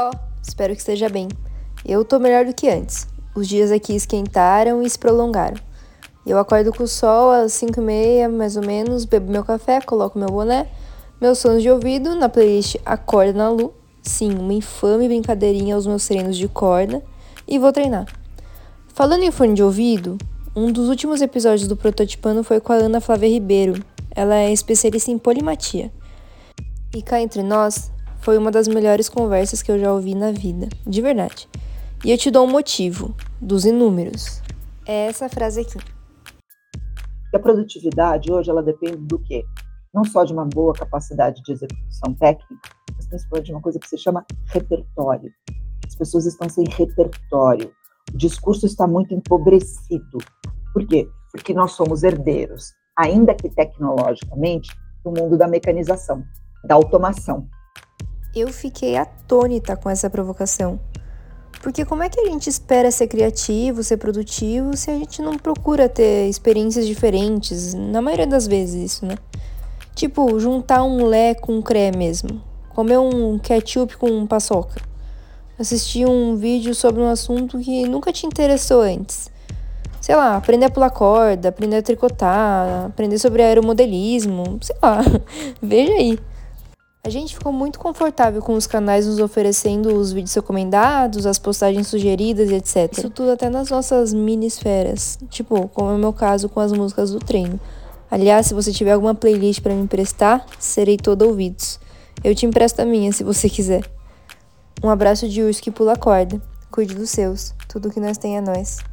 Ó, oh, espero que esteja bem. Eu tô melhor do que antes. Os dias aqui esquentaram e se prolongaram. Eu acordo com o sol às 5 e meia, mais ou menos, bebo meu café, coloco meu boné, meus sons de ouvido na playlist Acorda na Lu. Sim, uma infame brincadeirinha aos meus treinos de corda. E vou treinar. Falando em fone de ouvido, um dos últimos episódios do Prototipando foi com a Ana Flávia Ribeiro. Ela é especialista em polimatia. E cá entre nós, foi uma das melhores conversas que eu já ouvi na vida, de verdade. E eu te dou um motivo, dos inúmeros. É essa frase aqui. A produtividade hoje ela depende do quê? Não só de uma boa capacidade de execução técnica, mas principalmente de uma coisa que se chama repertório. As pessoas estão sem repertório. O discurso está muito empobrecido. Por quê? Porque nós somos herdeiros, ainda que tecnologicamente, do mundo da mecanização, da automação. Eu fiquei atônita com essa provocação. Porque como é que a gente espera ser criativo, ser produtivo, se a gente não procura ter experiências diferentes? Na maioria das vezes, isso, né? Tipo, juntar um lé com um cré mesmo. Comer um ketchup com paçoca. Assistir um vídeo sobre um assunto que nunca te interessou antes. Sei lá, aprender a pular corda, aprender a tricotar, aprender sobre aeromodelismo, sei lá. Veja aí. A gente ficou muito confortável com os canais nos oferecendo os vídeos recomendados, as postagens sugeridas e etc. Isso tudo até nas nossas mini esferas, tipo, como é o meu caso com as músicas do treino. Aliás, se você tiver alguma playlist para me emprestar, serei todo ouvidos. Eu te empresto a minha se você quiser. Um abraço de urso que pula corda. Cuide dos seus. Tudo que nós tem é nós.